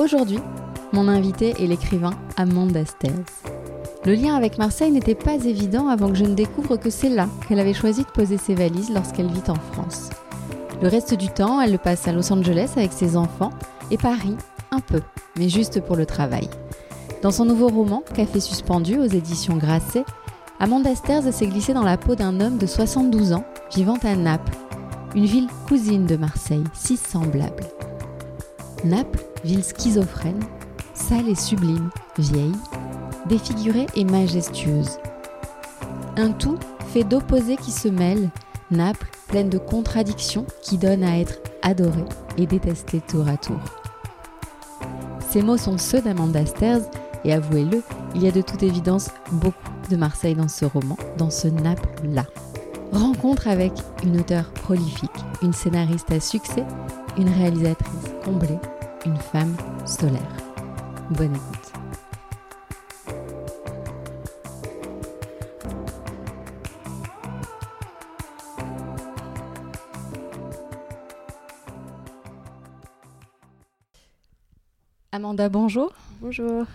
Aujourd'hui, mon invité est l'écrivain Amanda Stairs. Le lien avec Marseille n'était pas évident avant que je ne découvre que c'est là qu'elle avait choisi de poser ses valises lorsqu'elle vit en France. Le reste du temps, elle le passe à Los Angeles avec ses enfants et Paris, un peu, mais juste pour le travail. Dans son nouveau roman, Café suspendu aux éditions Grasset, Amanda Stairs s'est glissée dans la peau d'un homme de 72 ans vivant à Naples, une ville cousine de Marseille, si semblable. Naples, ville schizophrène, sale et sublime, vieille, défigurée et majestueuse. Un tout fait d'opposés qui se mêlent, Naples pleine de contradictions qui donnent à être adorée et détestée tour à tour. Ces mots sont ceux d'Amanda Stairs et avouez-le, il y a de toute évidence beaucoup de Marseille dans ce roman, dans ce Naples-là. Rencontre avec une auteure prolifique, une scénariste à succès, une réalisatrice comblée, une femme solaire. Bonne écoute. Amanda, bonjour. Bonjour.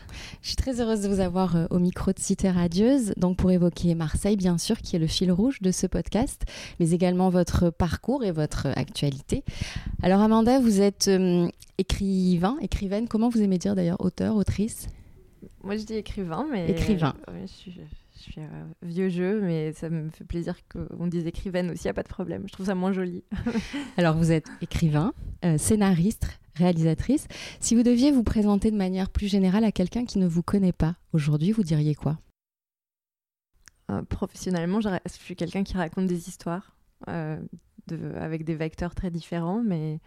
Je suis très heureuse de vous avoir euh, au micro de Cité Radieuse, donc pour évoquer Marseille, bien sûr, qui est le fil rouge de ce podcast, mais également votre parcours et votre actualité. Alors Amanda, vous êtes euh, écrivain, écrivaine, comment vous aimez dire d'ailleurs auteur, autrice? Moi je dis écrivain, mais... Écrivain. Je je suis, euh, vieux jeu, mais ça me fait plaisir qu'on dise écrivaine aussi, il n'y a pas de problème. Je trouve ça moins joli. Alors vous êtes écrivain, euh, scénariste, réalisatrice. Si vous deviez vous présenter de manière plus générale à quelqu'un qui ne vous connaît pas aujourd'hui, vous diriez quoi? Euh, professionnellement, je, je suis quelqu'un qui raconte des histoires euh, de, avec des vecteurs très différents, mais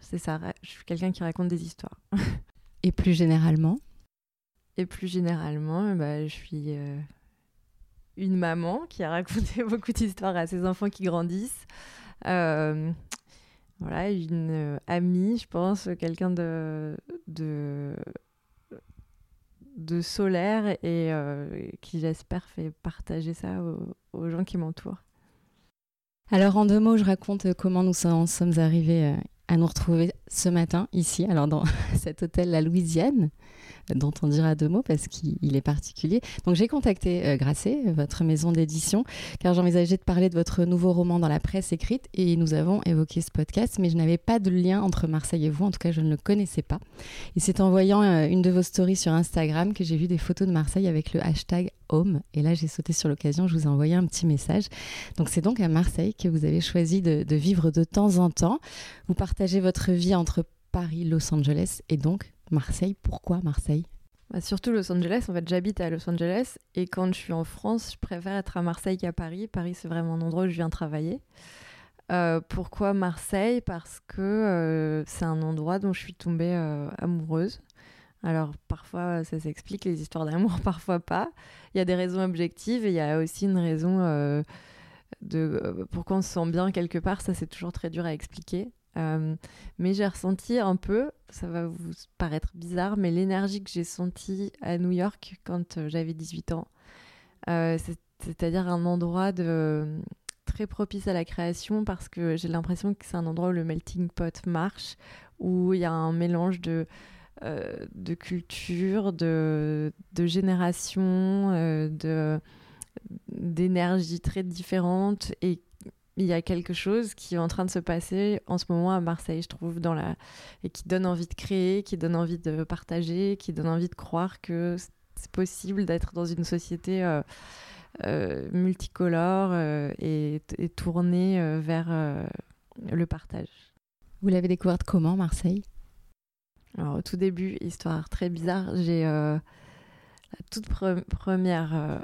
c'est ça, je suis quelqu'un qui raconte des histoires. Et plus généralement? Et plus généralement, bah, je suis euh, une maman qui a raconté beaucoup d'histoires à ses enfants qui grandissent. Euh, voilà, une euh, amie, je pense, quelqu'un de, de, solaire et euh, qui, j'espère, fait partager ça aux, aux gens qui m'entourent. Alors en deux mots, je raconte comment nous en sommes arrivés à nous retrouver ce matin ici, alors dans cet hôtel La Louisiane, dont on dira deux mots parce qu'il il est particulier. Donc j'ai contacté euh, Grasset, votre maison d'édition, car j'envisageais de parler de votre nouveau roman dans la presse écrite et nous avons évoqué ce podcast, mais je n'avais pas de lien entre Marseille et vous, en tout cas je ne le connaissais pas. Et c'est en voyant euh, une de vos stories sur Instagram que j'ai vu des photos de Marseille avec le hashtag Home. Et là j'ai sauté sur l'occasion, je vous ai envoyé un petit message. Donc c'est donc à Marseille que vous avez choisi de, de vivre de temps en temps. Vous partagez votre vie entre Paris, Los Angeles et donc Marseille. Pourquoi Marseille? Bah, surtout Los Angeles, en fait, j'habite à Los Angeles et quand je suis en France, je préfère être à Marseille qu'à Paris. Paris, c'est vraiment un endroit où je viens travailler. Euh, pourquoi Marseille? Parce que euh, c'est un endroit dont je suis tombée euh, amoureuse. Alors parfois ça s'explique les histoires d'amour, parfois pas. Il y a des raisons objectives et il y a aussi une raison de pourquoi on se sent bien quelque part. Ça c'est toujours très dur à expliquer. Euh, mais j'ai ressenti un peu, ça va vous paraître bizarre, mais l'énergie que j'ai sentie à New York quand euh, j'avais 18 ans. Euh, c'est- C'est-à-dire un endroit de, très propice à la création parce que j'ai l'impression que c'est un endroit où le melting pot marche, où il y a un mélange de, euh, de culture, de, de génération, d'énergie très différentes et il y a quelque chose qui est en train de se passer en ce moment à Marseille, je trouve, dans la... et qui donne envie de créer, qui donne envie de partager, qui donne envie de croire que c'est possible d'être dans une société euh, euh, multicolore euh, et, et tournée vers le partage. Vous l'avez découverte comment, Marseille? Alors, au tout début, histoire très bizarre, j'ai la toute pre- première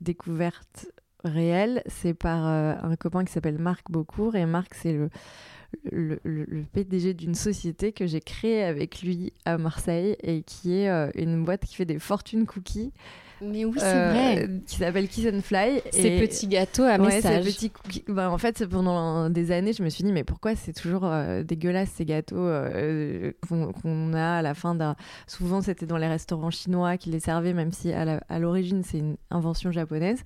découverte réelle, c'est par euh, un copain qui s'appelle Marc Beaucourt. Et Marc, c'est le, le, PDG d'une société que j'ai créée avec lui à Marseille et qui est une boîte qui fait des fortunes cookies. Mais oui, c'est vrai. Euh, qui s'appelle Kiss and Fly. Ces petits gâteaux à ouais, message. Petits bah, en fait, pendant des années, je me suis dit, mais pourquoi c'est toujours euh, dégueulasse ces gâteaux euh, qu'on a à la fin d'un. Souvent, c'était dans les restaurants chinois qui les servaient, même si à l'origine, c'est une invention japonaise.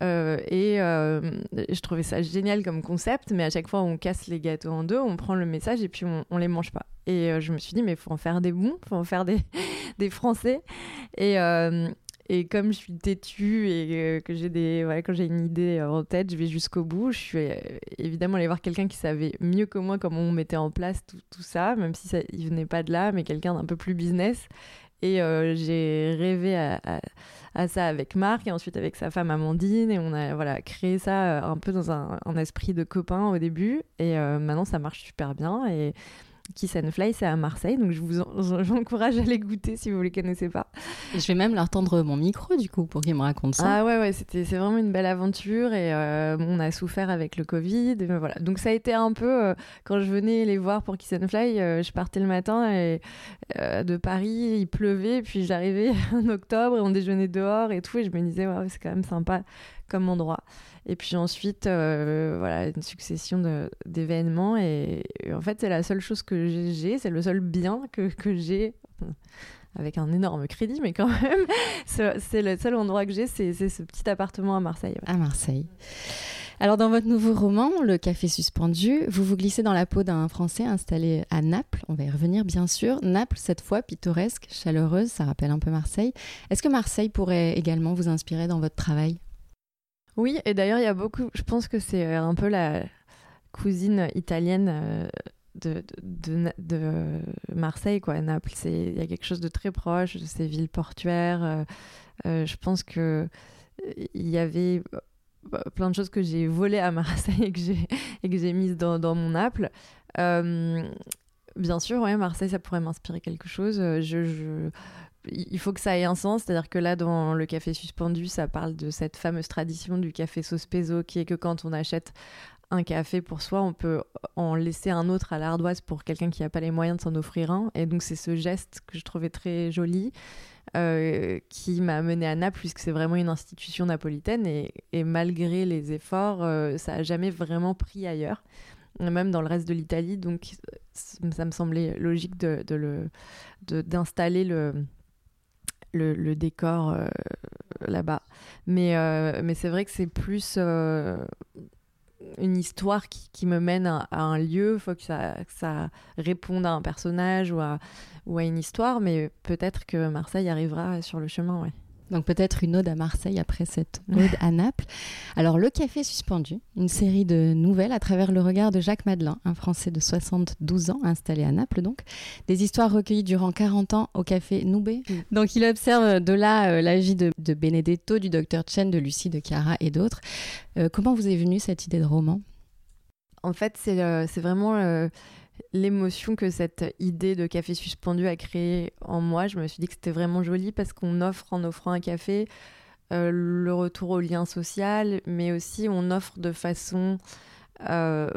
et je trouvais ça génial comme concept, mais à chaque fois on casse les gâteaux en deux, on prend le message et puis on, on les mange pas. Et je me suis dit, mais il faut en faire des bons, il faut en faire des, des français. Et, et comme je suis têtue et que j'ai des, voilà, quand j'ai une idée en tête, je vais jusqu'au bout. Je suis euh, évidemment allée voir quelqu'un qui savait mieux que moi comment on mettait en place tout, ça, même si ça, venait pas de là, mais quelqu'un d'un peu plus business. Et euh, j'ai rêvé à, ça avec Marc et ensuite avec sa femme Amandine. Et on a voilà, créé ça euh, un peu dans un, un esprit de copain au début. Et maintenant, ça marche super bien. Et Kiss and Fly, c'est à Marseille, donc je vous encourage à les goûter si vous ne les connaissez pas. Et je vais même leur tendre mon micro du coup pour qu'ils me racontent ça. Ah ouais, ouais, c'était c'est vraiment une belle aventure et euh, on a souffert avec le Covid. Et voilà. Donc ça a été un peu euh, quand je venais les voir pour Kiss and Fly, euh, je partais le matin et, de Paris, il pleuvait, puis j'arrivais en octobre et on déjeunait dehors et tout, et je me disais ouais, c'est quand même sympa comme endroit. Et puis ensuite, euh, voilà, une succession d'événements. Et, en fait, c'est la seule chose que j'ai, c'est le seul bien que, que j'ai, avec un énorme crédit, mais quand même, c'est le seul endroit que j'ai, c'est ce petit appartement à Marseille. À Marseille. Alors, dans votre nouveau roman, Le Café Suspendu, vous vous glissez dans la peau d'un Français installé à Naples. On va y revenir, bien sûr. Naples, cette fois, pittoresque, chaleureuse, ça rappelle un peu Marseille. Est-ce que Marseille pourrait également vous inspirer dans votre travail? Oui, et d'ailleurs, il y a beaucoup. Je pense que c'est euh, un peu la cousine italienne euh, de, Marseille, quoi, Naples. Il y a quelque chose de très proche de ces villes portuaires. Euh, je pense que il y avait plein de choses que j'ai volées à Marseille et que j'ai, mises dans, dans mon Naples. bien sûr, ouais, Marseille, ça pourrait m'inspirer quelque chose. je, il faut que ça ait un sens, c'est-à-dire que là, dans le café suspendu, ça parle de cette fameuse tradition du café sospeso, qui est que quand on achète un café pour soi, on peut en laisser un autre à l'ardoise pour quelqu'un qui n'a pas les moyens de s'en offrir un. Et donc c'est ce geste que je trouvais très joli, euh, qui m'a amené à Naples, puisque c'est vraiment une institution napolitaine. Et, malgré les efforts, euh, ça n'a jamais vraiment pris ailleurs, même dans le reste de l'Italie. Donc ça me semblait logique de, d'installer le le, décor euh, là-bas. Mais, euh, mais c'est vrai que c'est plus euh, une histoire qui, me mène à, un lieu. Il faut que ça, ça, réponde à un personnage ou à, ou à une histoire. Mais peut-être que Marseille arrivera sur le chemin, ouais. Donc peut-être une ode à Marseille après cette ode à Naples. Alors Le Café Suspendu, une série de nouvelles à travers le regard de Jacques Madelin, un Français de 72 ans installé à Naples donc. Des histoires recueillies durant 40 ans au Café Noubé. Donc il observe de là euh, la vie de, Benedetto, du docteur Chen, de Lucie, de Chiara et d'autres. Euh, comment vous est venue cette idée de roman? En fait c'est euh, vraiment l'émotion que cette idée de café suspendu a créé en moi. Je me suis dit que c'était vraiment joli parce qu'on offre en offrant un café euh, le retour au lien social, mais aussi on offre de façon euh,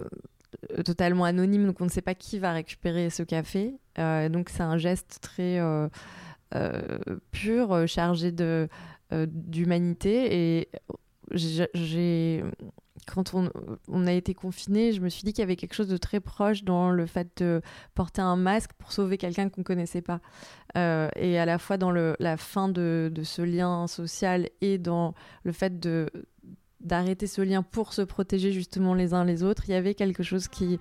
totalement anonyme, donc on ne sait pas qui va récupérer ce café. Euh, donc c'est un geste très pur, chargé d'humanité et j'ai quand on, a été confiné, je me suis dit qu'il y avait quelque chose de très proche dans le fait de porter un masque pour sauver quelqu'un qu'on ne connaissait pas. Euh, et à la fois dans la fin de, ce lien social et dans le fait d'arrêter ce lien pour se protéger justement les uns les autres, il y avait quelque chose qui,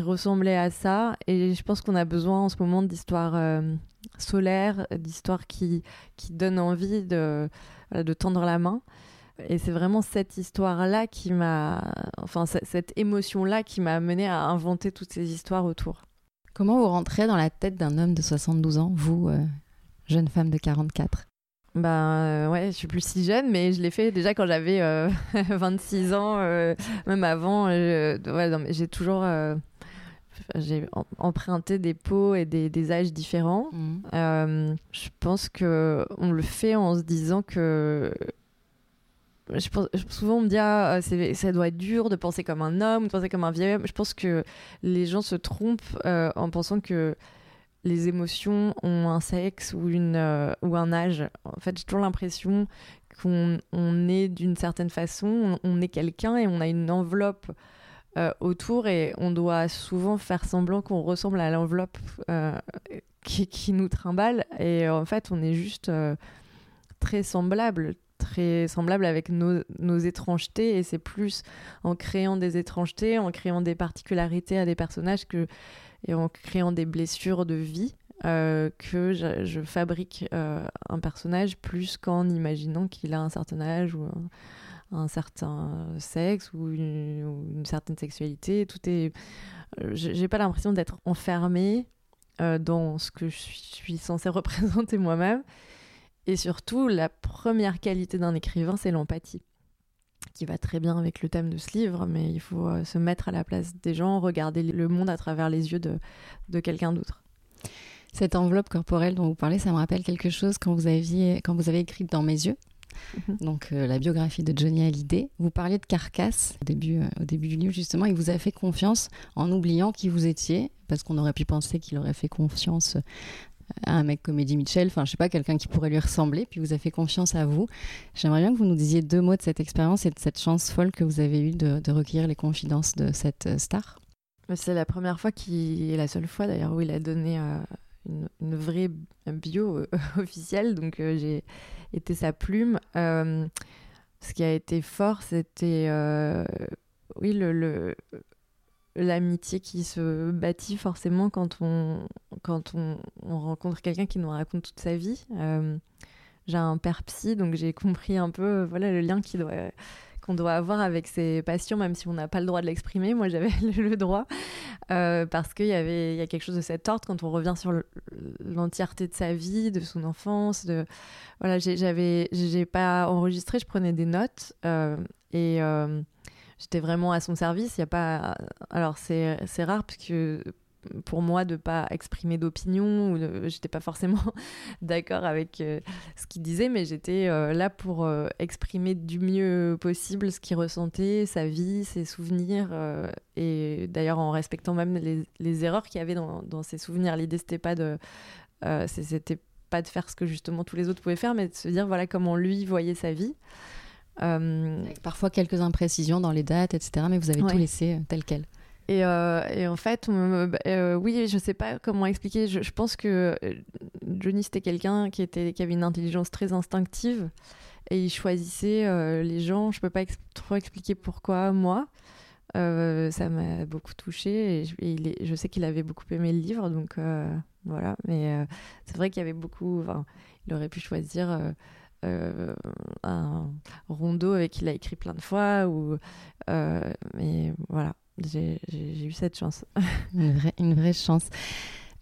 ressemblait à ça. Et je pense qu'on a besoin en ce moment d'histoires euh, solaires, d'histoires qui, donnent envie de tendre la main. Et c'est vraiment cette histoire-là qui m'a, enfin cette émotion-là qui m'a amené à inventer toutes ces histoires autour. Comment vous rentrez dans la tête d'un homme de 72 ans, vous, euh, jeune femme de 44 ben euh, ouais, je suis plus si jeune, mais je l'ai fait déjà quand j'avais 26 euh, ans, même avant. j'ai toujours j'ai emprunté des peaux et des, âges différents. Mmh. je pense que on le fait en se disant que je souvent on me dit ah, ça doit être dur de penser comme un homme, de penser comme un vieil homme. Je pense que les gens se trompent en pensant que les émotions ont un sexe ou, ou un âge. En fait, j'ai toujours l'impression qu'on on est d'une certaine façon, on, est quelqu'un et on a une enveloppe autour et on doit souvent faire semblant qu'on ressemble à l'enveloppe qui, qui, nous trimballe. Et en fait, on est juste très semblable, très semblable avec nos, étrangetés. Et c'est plus en créant des étrangetés, en créant des particularités à des personnages que, et en créant des blessures de vie euh, que je, fabrique euh, un personnage plus qu'en imaginant qu'il a un certain âge ou un, certain sexe ou une, certaine sexualité. Tout est. Euh, j'ai pas l'impression d'être enfermée dans ce que je suis censée représenter moi-même. Et surtout, la première qualité d'un écrivain, c'est l'empathie, qui va très bien avec le thème de ce livre, mais il faut euh, se mettre à la place des gens, regarder le monde à travers les yeux de, de quelqu'un d'autre. Cette enveloppe corporelle dont vous parlez, ça me rappelle quelque chose quand vous, aviez, quand vous avez écrit Dans mes yeux, mhm. donc euh, la biographie de Johnny Hallyday. Vous parliez de carcasse au début, euh, au début du livre, justement. Il vous a fait confiance en oubliant qui vous étiez, parce qu'on aurait pu penser qu'il aurait fait confiance un mec comme Eddie Mitchell, enfin je sais pas, quelqu'un qui pourrait lui ressembler, puis vous a fait confiance à vous. J'aimerais bien que vous nous disiez deux mots de cette expérience et de cette chance folle que vous avez eue de, recueillir les confidences de cette euh, star. C'est la première fois qui la seule fois d'ailleurs où il a donné euh, une, vraie bio euh, officielle, donc j'ai été sa plume. ce qui a été fort, c'était oui le l'amitié qui se bâtit forcément quand on, quand on, rencontre quelqu'un qui nous raconte toute sa vie. Euh, j'ai un père psy, donc j'ai compris un peu euh, voilà, le lien qu'on doit avoir avec ses patients, même si on n'a pas le droit de l'exprimer. Moi, j'avais le droit, euh, parce qu'il y y a quelque chose de cet ordre quand on revient sur l'entièreté de sa vie, de son enfance. De... Voilà, j'ai pas enregistré, je prenais des notes. et j'étais vraiment à son service. Il y a pas, alors c'est rare parce que pour moi de pas exprimer d'opinion ou j'étais pas forcément d'accord avec euh, ce qu'il disait mais j'étais euh, là pour euh, exprimer du mieux possible ce qu'il ressentait sa vie ses souvenirs et d'ailleurs en respectant même les, les erreurs qu'il y avait dans, dans ses souvenirs l'idée c'était pas de c'était pas de faire ce que justement tous les autres pouvaient faire mais de se dire voilà comment lui voyait sa vie euh, parfois quelques imprécisions dans les dates, etc. Mais vous avez tout laissé euh, tel quel. Et, euh, et, en fait, bah, oui, je sais pas comment expliquer. Je, pense que Johnny, c'était quelqu'un qui, était, qui avait une intelligence très instinctive et il choisissait les gens. Je peux pas trop expliquer pourquoi, moi. ça m'a beaucoup touché et, je, il je sais qu'il avait beaucoup aimé le livre, donc voilà. Mais c'est vrai qu'il y avait beaucoup. Il aurait pu choisir euh, un rondeau avec qui il a écrit plein de fois. Ou, euh, mais voilà, j'ai eu cette chance. une, vraie, chance.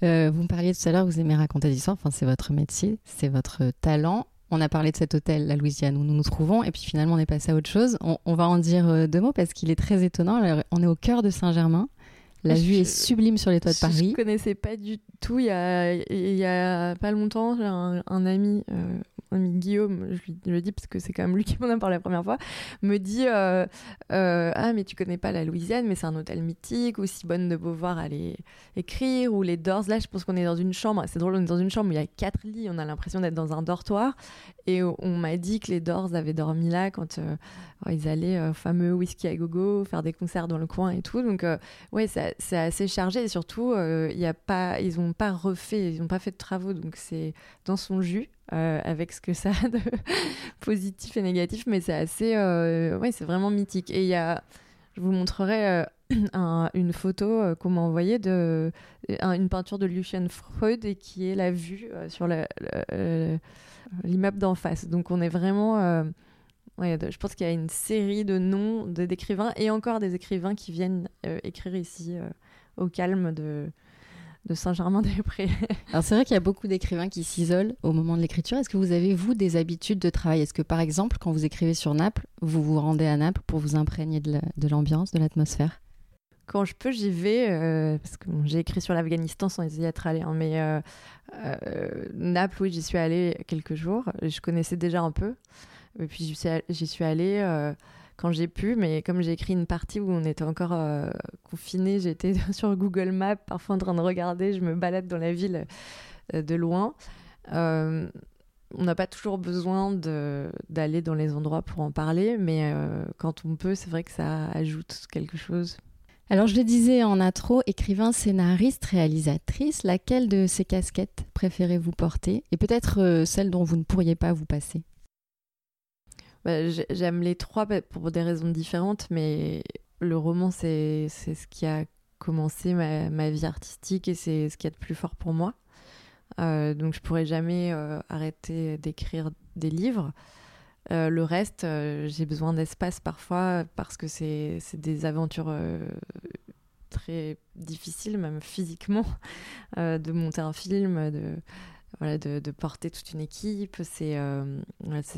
Euh, vous me parliez tout à l'heure, vous aimez raconter des histoires, enfin, c'est votre métier, c'est votre talent. On a parlé de cet hôtel, la Louisiane, où nous nous trouvons, et puis finalement on est passé à autre chose. On, va en dire deux mots parce qu'il est très étonnant. On est au cœur de Saint-Germain. La vue est sublime sur les toits de Paris. Je ne connaissais pas du tout. Il y a, il y a pas longtemps, j'ai un, ami ami Guillaume, je lui, le dis parce que c'est quand même lui qui m'en a parlé la première fois, me dit euh, euh, Ah, mais tu connais pas la Louisiane, mais c'est un hôtel mythique, où Simone de Beauvoir allait écrire, ou les Doors. Là, je pense qu'on est dans une chambre, c'est drôle, on est dans une chambre où il y a quatre lits, on a l'impression d'être dans un dortoir. Et on m'a dit que les Doors avaient dormi là quand euh, ils allaient au fameux whisky à gogo, faire des concerts dans le coin et tout. Donc, ouais, c'est assez chargé, et surtout, y a pas, ils n'ont pas refait, ils n'ont pas fait de travaux, donc c'est dans son jus. Euh, avec ce que ça a de positif et négatif, mais c'est assez, euh, ouais, c'est vraiment mythique. Et il y a, je vous montrerai euh, une photo qu'on m'a envoyée de une peinture de Lucien Freud et qui est la vue sur l'immeuble d'en face. Donc on est vraiment Ouais, je pense qu'il y a une série de noms d'écrivains et encore des écrivains qui viennent écrire ici au calme de, de Saint-Germain-des-Prés. Alors c'est vrai qu'il y a beaucoup d'écrivains qui s'isolent au moment de l'écriture. Est-ce que vous avez, vous, des habitudes de travail? Est-ce que par exemple, quand vous écrivez sur Naples, vous vous rendez à Naples pour vous imprégner de l'ambiance, de l'atmosphère? Quand je peux, j'y vais, euh, parce que j'ai écrit sur l'Afghanistan sans y être allé. Hein, mais euh, euh, Naples, oui, j'y suis allée quelques jours. Je connaissais déjà un peu. Et puis j'y suis allée quand j'ai pu, mais comme j'ai écrit une partie où on était encore confiné, j'étais sur Google Maps, parfois en train de regarder, je me balade dans la ville de loin. On n'a pas toujours besoin d'aller dans les endroits pour en parler, mais euh, quand on peut, c'est vrai que ça ajoute quelque chose. Alors je le disais en intro, écrivain, scénariste, réalisatrice, laquelle de ces casquettes préférez-vous porter? Et peut-être euh, celle dont vous ne pourriez pas vous passer? Bah, J'aime les trois bah, pour des raisons différentes, mais le roman, c'est ce qui a commencé ma, ma vie artistique et c'est ce qui est de plus fort pour moi. Euh, donc je pourrais jamais euh, arrêter d'écrire des livres. Euh, le reste, j'ai besoin d'espace parfois parce que c'est des aventures très difficiles, même physiquement, de monter un film, de, voilà, de, de, porter toute une équipe. C'est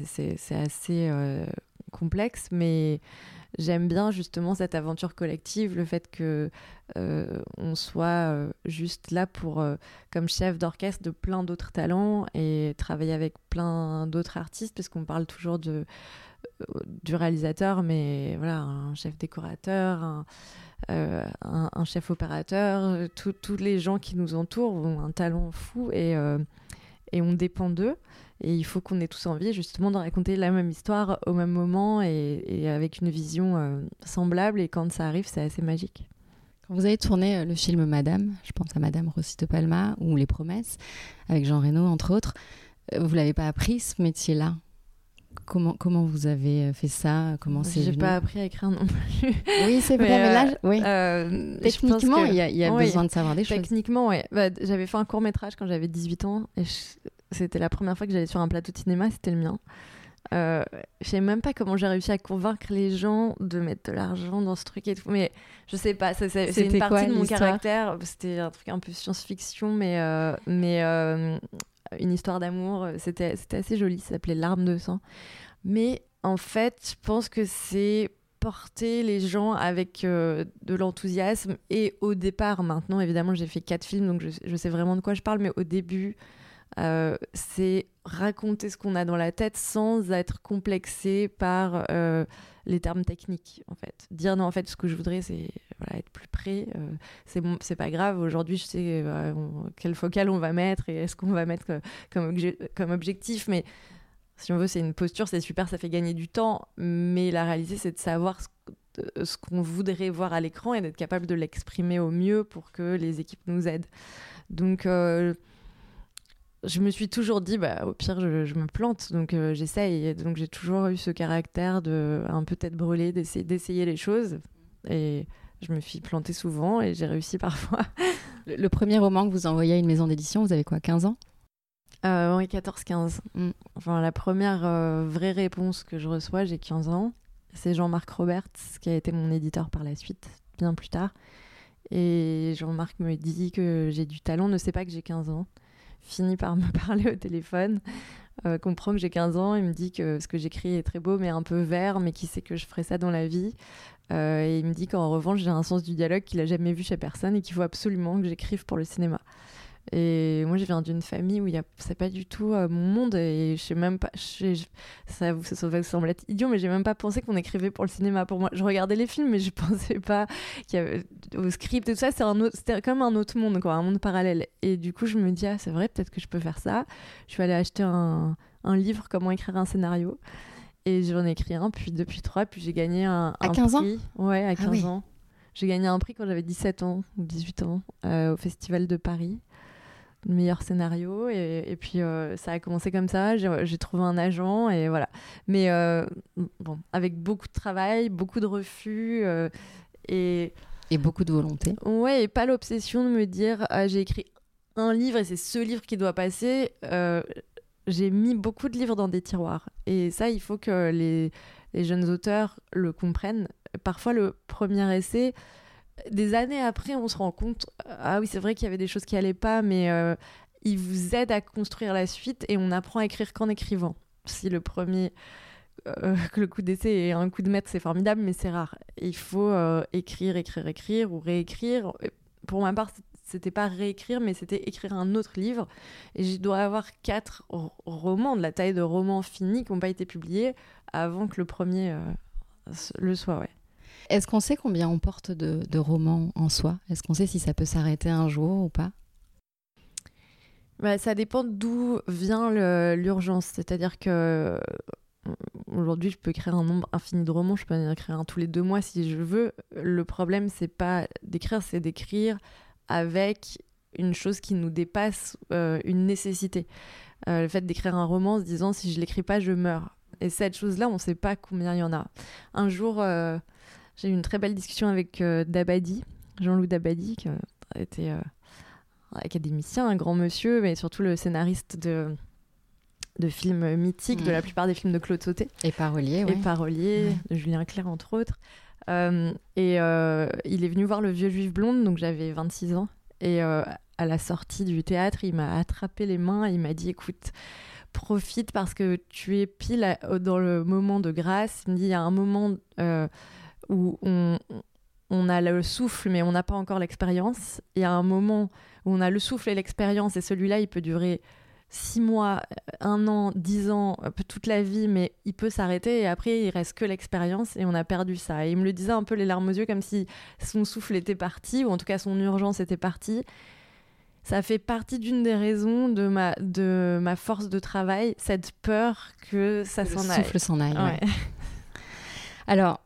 c'est assez complexe, mais j'aime bien justement cette aventure collective, le fait que euh, on soit euh, juste là pour euh, comme chef d'orchestre de plein d'autres talents et travailler avec plein d'autres artistes, parce qu'on parle toujours de du réalisateur, mais voilà, un chef décorateur, un, un, chef opérateur, tous les gens qui nous entourent ont un talent fou et, et on dépend d'eux. Et il faut qu'on ait tous envie justement de raconter la même histoire au même moment et, avec une vision euh, semblable. Et quand ça arrive, c'est assez magique. Quand vous avez tourné euh, le film Madame, je pense à Madame Rossi de Palma ou Les Promesses, avec Jean Reno entre autres, euh, vous l'avez pas appris ce métier-là? Comment, comment vous avez fait ça Comment c'est J'ai pas appris à écrire non plus. Oui, c'est vrai, mais, là, oui. techniquement, il y a, besoin de savoir des choses. Techniquement, oui. Bah, j'avais fait un court métrage quand j'avais 18 ans et c'était la première fois que j'allais sur un plateau de cinéma, c'était le mien. Euh, je sais même pas comment j'ai réussi à convaincre les gens de mettre de l'argent dans ce truc et tout. Mais je sais pas, c'est une partie de mon caractère. C'était un truc un peu science-fiction, mais, euh, mais euh, une histoire d'amour. C'était assez joli, ça s'appelait L'arme de sang. Mais en fait, je pense que c'est porter les gens avec de l'enthousiasme. Et au départ, maintenant, évidemment, j'ai fait quatre films, donc je, sais vraiment de quoi je parle, mais au début, euh, c'est raconter ce qu'on a dans la tête sans être complexé par euh, les termes techniques en fait. Dire non en fait ce que je voudrais c'est être plus près euh, c'est pas grave. Aujourd'hui je sais quel focal on va mettre et est-ce qu'on va mettre comme, comme objectif. Mais si on veut c'est une posture c'est super ça fait gagner du temps. Mais la réalité c'est de savoir ce, ce qu'on voudrait voir à l'écran et d'être capable de l'exprimer au mieux pour que les équipes nous aident. Donc je me suis toujours dit, bah, au pire, je, me plante, donc euh, j'essaye. Donc j'ai toujours eu ce caractère de un peu tête brûlée, d'essayer, les choses. Et je me suis plantée souvent et j'ai réussi parfois. Le, premier roman que vous envoyez à une maison d'édition, vous avez quoi, 15 ans? Euh, Oui, 14-15. Mm. Enfin, la première euh, vraie réponse que je reçois, j'ai 15 ans. C'est Jean-Marc Roberts, qui a été mon éditeur par la suite, bien plus tard. Et Jean-Marc me dit que j'ai du talent, ne sait pas que j'ai 15 ans finit par me parler au téléphone, euh, comprend que j'ai 15 ans, il me dit que ce que j'écris est très beau mais un peu vert, mais qui sait que je ferai ça dans la vie. Euh, et il me dit qu'en revanche j'ai un sens du dialogue qu'il a jamais vu chez personne et qu'il faut absolument que j'écrive pour le cinéma. Et moi, je viens d'une famille où a, c'est pas du tout euh, mon monde et je sais même pas, je, ça, ça, va sembler être idiot, mais j'ai même pas pensé qu'on écrivait pour le cinéma. Pour moi, je regardais les films, mais je pensais pas qu'il y avait au script et tout ça. C'est un c'était comme un autre monde, quoi, un monde parallèle. Et du coup, je me dis, ah, c'est vrai, peut-être que je peux faire ça. Je suis allée acheter un, un livre, comment écrire un scénario. Et j'en ai écrit un, puis depuis trois, puis j'ai gagné un, à 15 prix. ans Ouais, à 15 ah ans. J'ai gagné un prix quand j'avais 17 ans ou 18 ans euh, au Festival de Paris meilleur scénario et, et puis euh, ça a commencé comme ça. J'ai trouvé un agent et voilà. Mais euh, bon avec beaucoup de travail beaucoup de refus euh, et et beaucoup de volonté. Ouais et pas l'obsession de me dire ah, j'ai écrit un livre et c'est ce livre qui doit passer. J'ai mis beaucoup de livres dans des tiroirs. Et ça il faut que les, les jeunes auteurs le comprennent. Parfois le premier essai des années après, on se rend compte, ah oui, c'est vrai qu'il y avait des choses qui allaient pas, mais euh, il vous aide à construire la suite et on apprend à écrire qu'en écrivant. Si le premier, euh, le coup d'essai est un coup de maître, c'est formidable, mais c'est rare. Il faut euh, écrire, écrire, écrire ou réécrire. Pour ma part, c'était pas réécrire, mais c'était écrire un autre livre. Et je dois avoir quatre romans de la taille de romans finis qui n'ont pas été publiés avant que le premier le soit, ouais. Est-ce qu'on sait combien on porte de, romans en soi? Est-ce qu'on sait si ça peut s'arrêter un jour ou pas? Bah, Ça dépend d'où vient l'urgence. C'est-à-dire que euh, aujourd'hui, je peux écrire un nombre infini de romans, je peux en écrire un tous les deux mois si je veux. Le problème, c'est pas d'écrire, c'est d'écrire avec une chose qui nous dépasse, euh, une nécessité. Euh, le fait d'écrire un roman en se disant si je l'écris pas, je meurs. Et cette chose-là, on ne sait pas combien il y en a. Un jour, j'ai eu une très belle discussion avec euh, Dabadi, Jean-Loup Dabadi, qui était euh, académicien, un grand monsieur, mais surtout le scénariste de, de films mythiques, de la mm. plupart des films de Claude Sauté. Et parolier, oui. Et parolier, de Julien Clerc, entre autres. Euh, et il est venu voir Le Vieux Juif Blonde, donc j'avais 26 ans. Et à la sortie du théâtre, il m'a attrapé les mains, il m'a dit écoute, profite parce que tu es pile dans le moment de grâce. Il me dit il y a un moment où on, on a le souffle, mais on n'a pas encore l'expérience. Il y a un moment où on a le souffle et l'expérience, et celui-là, il peut durer six mois, un an, dix ans, toute la vie, mais il peut s'arrêter et après il reste que l'expérience et on a perdu ça. Et il me le disait un peu les larmes aux yeux, comme si son souffle était parti, ou en tout cas son urgence était partie. Ça fait partie d'une des raisons de ma, de ma force de travail, cette peur que ça s'en aille. Le souffle s'en aille. Alors,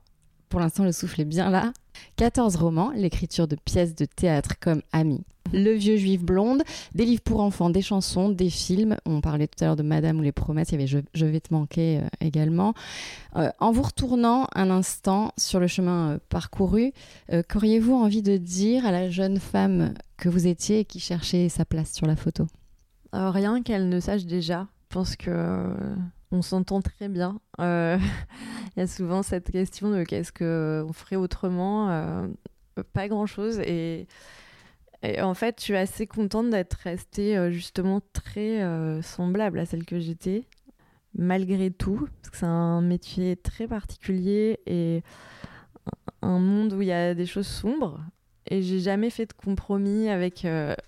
pour l'instant, le souffle est bien là. 14 romans, l'écriture de pièces de théâtre comme Ami, Le vieux juif blonde, des livres pour enfants, des chansons, des films. On parlait tout à l'heure de Madame ou les promesses, il y avait Je, vais te manquer euh, également. Euh, en vous retournant un instant sur le chemin euh, parcouru, qu'auriez-vous envie de dire à la jeune femme que vous étiez et qui cherchait sa place sur la photo? Rien qu'elle ne sache déjà. Je pense que on s'entend très bien. Euh, il y a souvent cette question de qu'est-ce qu'on ferait autrement. Euh, pas grand-chose. Et, en fait, je suis assez contente d'être restée euh, justement très semblable à celle que j'étais, malgré tout. Parce que c'est un métier très particulier et un monde où il y a des choses sombres. Et j'ai jamais fait de compromis avec,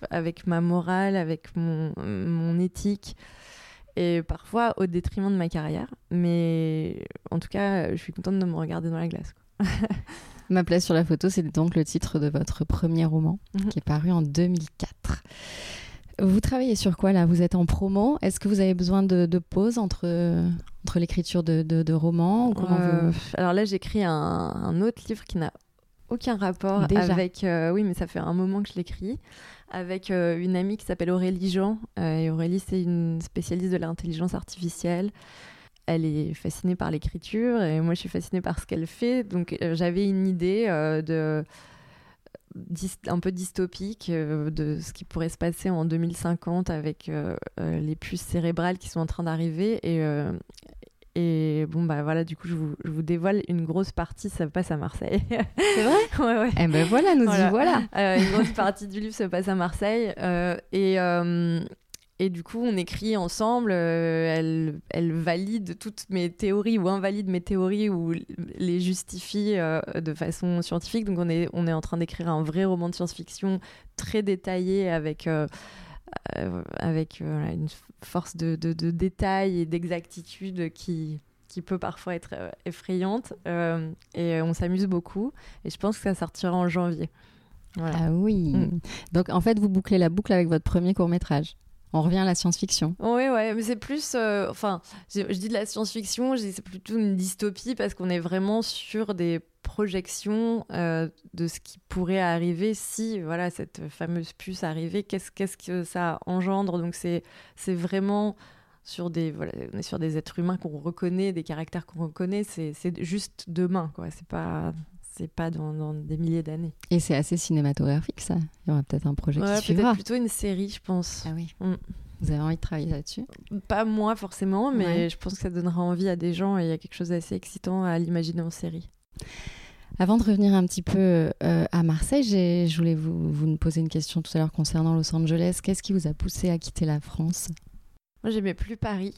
avec ma morale, avec mon, mon éthique et parfois au détriment de ma carrière. Mais en tout cas, je suis contente de me regarder dans la glace. Ma place sur la photo, c'est donc le titre de votre premier roman mhm. qui est paru en 2004. Vous travaillez sur quoi là? Vous êtes en promo? Est-ce que vous avez besoin de, pause entre, entre l'écriture de, de, romans ou comment euh, Alors là, j'écris un, un, autre livre qui n'a aucun rapport avec. Euh, oui, mais ça fait un moment que je l'écris avec euh, une amie qui s'appelle Aurélie Jean. Euh, Aurélie, c'est une spécialiste de l'intelligence artificielle. Elle est fascinée par l'écriture et moi, je suis fascinée par ce qu'elle fait. Donc, euh, j'avais une idée de un peu dystopique de ce qui pourrait se passer en 2050 avec les puces cérébrales qui sont en train d'arriver et, et bon, bah voilà, du coup, je vous, je vous, dévoile une grosse partie, ça passe à Marseille. C'est vrai? Ouais, ouais. Eh ben voilà, nous y voilà. Euh, une grosse partie du livre se passe à Marseille. Euh, et, euh, et du coup, on écrit ensemble. elle, elle valide toutes mes théories ou invalide mes théories ou les justifie de façon scientifique. Donc, on est, on est en train d'écrire un vrai roman de science-fiction très détaillé avec euh, avec euh, une force de, de, détail et d'exactitude qui, qui peut parfois être euh, effrayante. et on s'amuse beaucoup. Et je pense que ça sortira en janvier. Ah oui. Mm. Donc en fait, vous bouclez la boucle avec votre premier court métrage. On revient à la science-fiction. Oui, mais c'est plus. enfin, je, dis de la science-fiction, c'est plutôt une dystopie parce qu'on est vraiment sur des projection euh, de ce qui pourrait arriver si voilà cette fameuse puce arrivait qu'est-ce qu'est-ce que ça engendre? Donc c'est c'est vraiment sur des voilà on est sur des êtres humains qu'on reconnaît des caractères qu'on reconnaît c'est juste demain quoi c'est pas c'est pas dans, des milliers d'années et c'est assez cinématographique ça il y aura peut-être un projet qui suivra plutôt une série je pense ah oui mm. Vous avez envie de travailler là-dessus Pas moi forcément, mais je pense que ça donnera envie à des gens et il y a quelque chose d'assez excitant à l'imaginer en série. Avant de revenir un petit peu euh, à Marseille, je voulais vous, vous poser une question tout à l'heure concernant Los Angeles. Qu'est-ce qui vous a poussé à quitter la France? Moi, j'aimais plus Paris.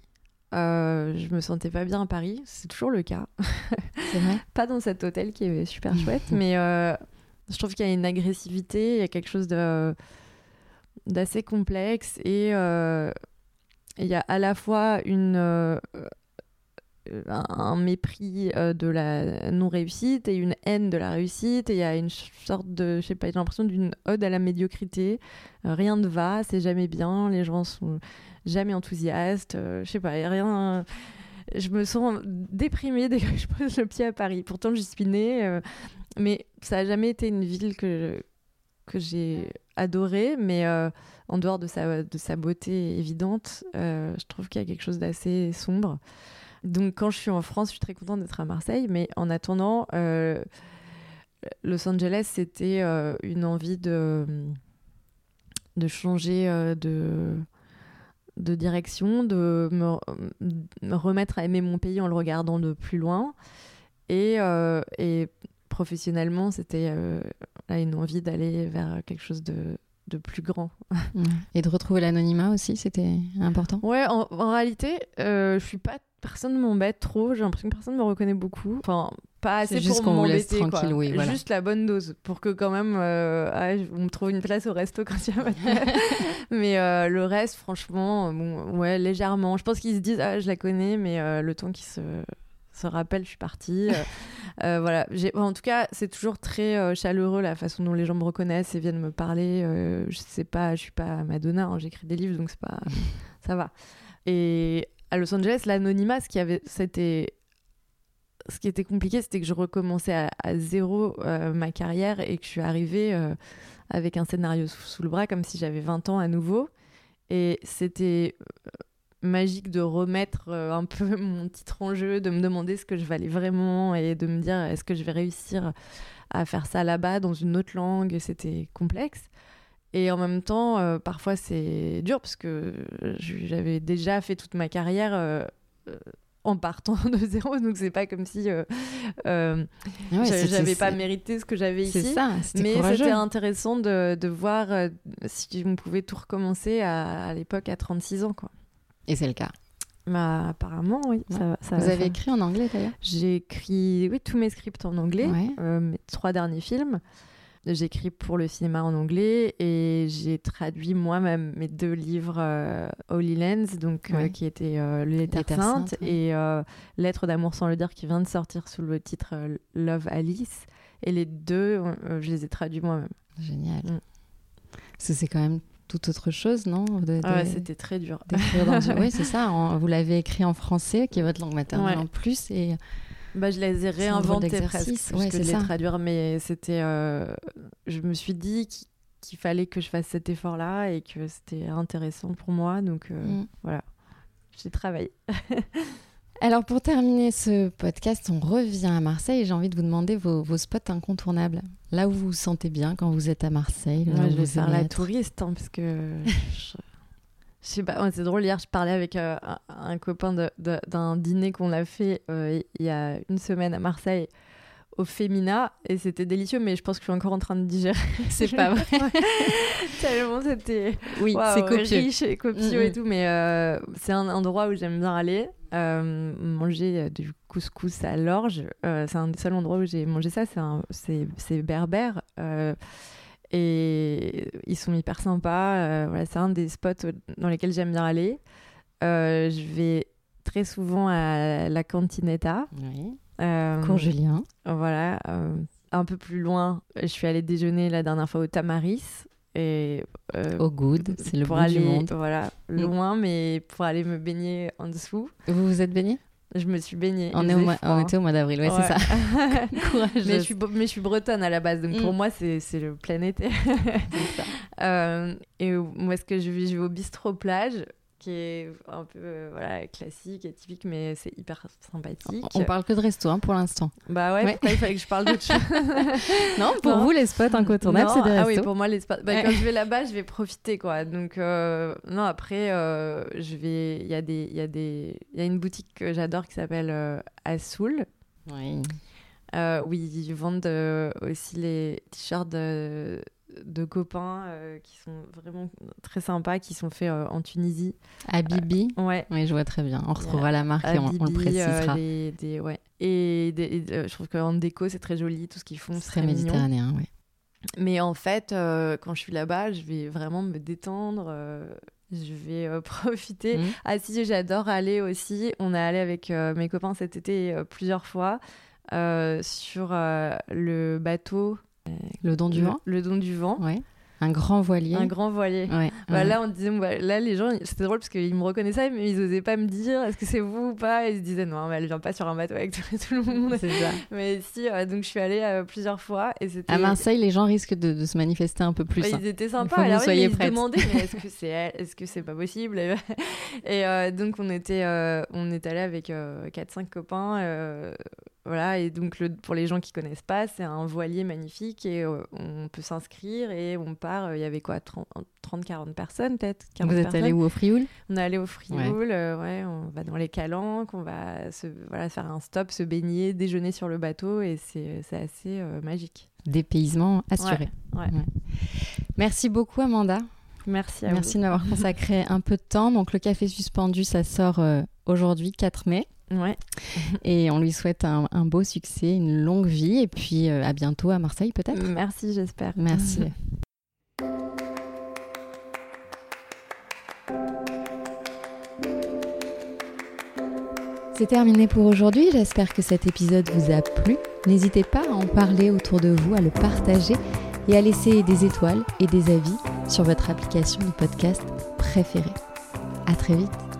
Euh, je me sentais pas bien à Paris, c'est toujours le cas. Vrai Pas dans cet hôtel qui est super chouette, mais euh, je trouve qu'il y a une agressivité, il y a quelque chose d'assez complexe et il y a à la fois une un mépris de la non-réussite et une haine de la réussite et il y a une sorte de je sais pas j'ai l'impression d'une ode à la médiocrité rien ne va c'est jamais bien les gens sont jamais enthousiastes je sais pas rien je me sens déprimée dès que je pose le pied à Paris. Pourtant, j'y suis née, euh, mais ça n'a jamais été une ville que, que j'ai adorée. Mais euh, en dehors de sa, de sa beauté évidente, euh, je trouve qu'il y a quelque chose d'assez sombre. Donc, quand je suis en France, je suis très contente d'être à Marseille. Mais en attendant, Los Angeles, c'était une envie de, de changer de de direction, de me, remettre à aimer mon pays en le regardant de plus loin. Et, euh, et professionnellement, c'était euh, une envie d'aller vers quelque chose de, de plus grand. Et de retrouver l'anonymat aussi, c'était important? Ouais, en, réalité, euh, je suis pas. Personne ne m'embête trop, j'ai l'impression que personne ne me reconnaît beaucoup. Enfin, pas assez pour m'embêter quoi. Oui, voilà. Juste la bonne dose pour que quand même euh, ah, on me trouve une place au resto quand il y a Mais euh, le reste, franchement, bon, ouais, légèrement. Je pense qu'ils se disent ah je la connais, mais euh, le temps qu'ils se se rappellent, je suis partie. voilà. En tout cas, c'est toujours très chaleureux la façon dont les gens me reconnaissent et viennent me parler. je sais pas, je suis pas Madonna, hein, j'écris des livres, donc c'est pas, ça va. Et à Los Angeles, l'anonymat, ce qui avait, c'était ce qui était compliqué, c'était que je recommençais à, zéro euh, ma carrière et que je suis arrivée euh, avec un scénario sous, le bras comme si j'avais 20 ans à nouveau. Et c'était euh, magique de remettre un peu mon titre en jeu, de me demander ce que je valais vraiment et de me dire est-ce que je vais réussir à faire ça là-bas dans une autre langue. C'était complexe. Et en même temps, parfois c'est dur parce que j'avais déjà fait toute ma carrière en partant de zéro. Donc c'est pas comme si euh, euh j'avais pas mérité ce que j'avais ici. Ça, mais c'était intéressant de, de voir euh, si on pouvait tout recommencer à, l'époque à 36 ans. Quoi. Et c'est le cas. Bah, apparemment, oui. Ça, Vous avez écrit en anglais d'ailleurs? J'ai écrit oui, tous mes scripts en anglais, euh, mes trois derniers films. J'écris pour le cinéma en anglais et j'ai traduit moi-même mes deux livres euh, Holy Lens, donc, euh, qui étaient euh, Le Lettre Sainte, et Lettre d'amour sans le dire, qui vient de sortir sous le titre Love Alice. Et les deux, je les ai traduits moi-même. Génial. Mm. c'est quand même toute autre chose, non ah C'était très dur. oui, c'est ça. vous l'avez écrit en français, qui est votre langue maternelle en plus. Et bah, je les ai réinventés presque, ouais, les traduire, mais c'était. Euh, je me suis dit qu'il fallait que je fasse cet effort-là et que c'était intéressant pour moi, donc euh, mm. voilà, j'ai travaillé. Alors pour terminer ce podcast, on revient à Marseille et j'ai envie de vous demander vos, vos, spots incontournables. Là où vous vous sentez bien quand vous êtes à Marseille. je vais faire la touriste hein, parce que Je sais pas, c'est drôle. Hier, je parlais avec euh, un, copain d'un dîner qu'on a fait euh, il y a une semaine à Marseille au Femina et c'était délicieux, mais je pense que je suis encore en train de digérer. C'est pas vrai. Tellement c'était oui, c'est riche et copieux et tout, mais euh, c'est un endroit où j'aime bien aller. manger du couscous à l'orge, c'est un des seuls endroits où j'ai mangé ça. C'est berbère. Et ils sont hyper sympas. Euh, voilà, c'est un des spots dans lesquels j'aime bien aller. Euh, je vais très souvent à la Cantinetta. Oui. Euh, Julien. Voilà. Un peu plus loin, je suis allée déjeuner la dernière fois au Tamaris. Et, au Good, c'est le pour bout aller, du monde. Voilà, mm. loin, mais pour aller me baigner en dessous. Vous vous êtes baigné? Je me suis baignée. On, est au on était au mois d'avril, ouais, c'est ça. mais, je suis, mais je suis bretonne à la base, donc pour mm. moi, c'est le plein été. euh, et où est-ce que je vais Je vais au bistrot plage qui est un peu euh, voilà, classique et typique, mais c'est hyper sympathique. On parle que de resto hein, pour l'instant. Bah ouais, pourquoi il fallait que je parle d'autre chose? Non, pour vous, les spots incontournables, c'est des restos. Ah oui, pour moi, les spots. Bah, quand je vais là-bas, je vais profiter, quoi. Donc, euh, non, après, euh, je vais. Il y, a des... y, a des... y a une boutique que j'adore qui s'appelle Assoul. Oui. oui, ils vendent aussi les t-shirts de de copains euh, qui sont vraiment très sympas, qui sont faits euh, en Tunisie. À Bibi euh, Ouais. Oui, je vois très bien. On retrouvera la marque et on, le précisera. ouais. Et je trouve qu'en déco, c'est très joli, tout ce qu'ils font. C'est très méditerranéen, oui. Mais en fait, quand je suis là-bas, je vais vraiment me détendre. je vais profiter. Mhm. Ah si, j'adore aller aussi. On est allé avec mes copains cet été plusieurs fois sur le bateau. Le don du le, vent Le don du vent. Ouais. Un grand voilier. Un grand voilier. Ouais. Bah, ouais. Là, on disait, bah, là, les gens, c'était drôle parce qu'ils me reconnaissaient, mais ils osaient pas me dire est-ce que c'est vous ou pas? Ils se disaient non, mais elle vient pas sur un bateau avec tout, tout le monde. C'est ça. Mais si, euh, donc je suis allée euh, plusieurs fois et c'était. À Marseille, les gens risquent de, de se manifester un peu plus. Bah, hein. ils étaient Il faut sympas. que vous Alors, oui, soyez ils se demandaient mais est-ce que c'est elle? Est-ce que c'est pas possible? Et, et, euh, donc on était, euh, on est allé avec 4-5 copains. Voilà, et donc le, pour les gens qui connaissent pas, c'est un voilier magnifique et euh, on peut s'inscrire et on part. euh, Il y avait quoi 30-40 personnes peut-être 40 Vous êtes allé où au Frioul? On est allé au Frioul, euh, ouais, on va dans les calanques, on va se, voilà, faire un stop, se baigner, déjeuner sur le bateau et c'est assez magique. Dépaysement assuré. Ouais. Merci beaucoup, Amanda. Merci à Merci vous. de m'avoir consacré un peu de temps. Donc, le café suspendu, ça sort aujourd'hui, 4 mai. Ouais. Et on lui souhaite un, un beau succès, une longue vie. Et puis, euh, à bientôt à Marseille, peut-être. Merci, j'espère. Merci. C'est terminé pour aujourd'hui. J'espère que cet épisode vous a plu. N'hésitez pas à en parler autour de vous, à le partager et à laisser des étoiles et des avis sur votre application de podcast préférée. À très vite.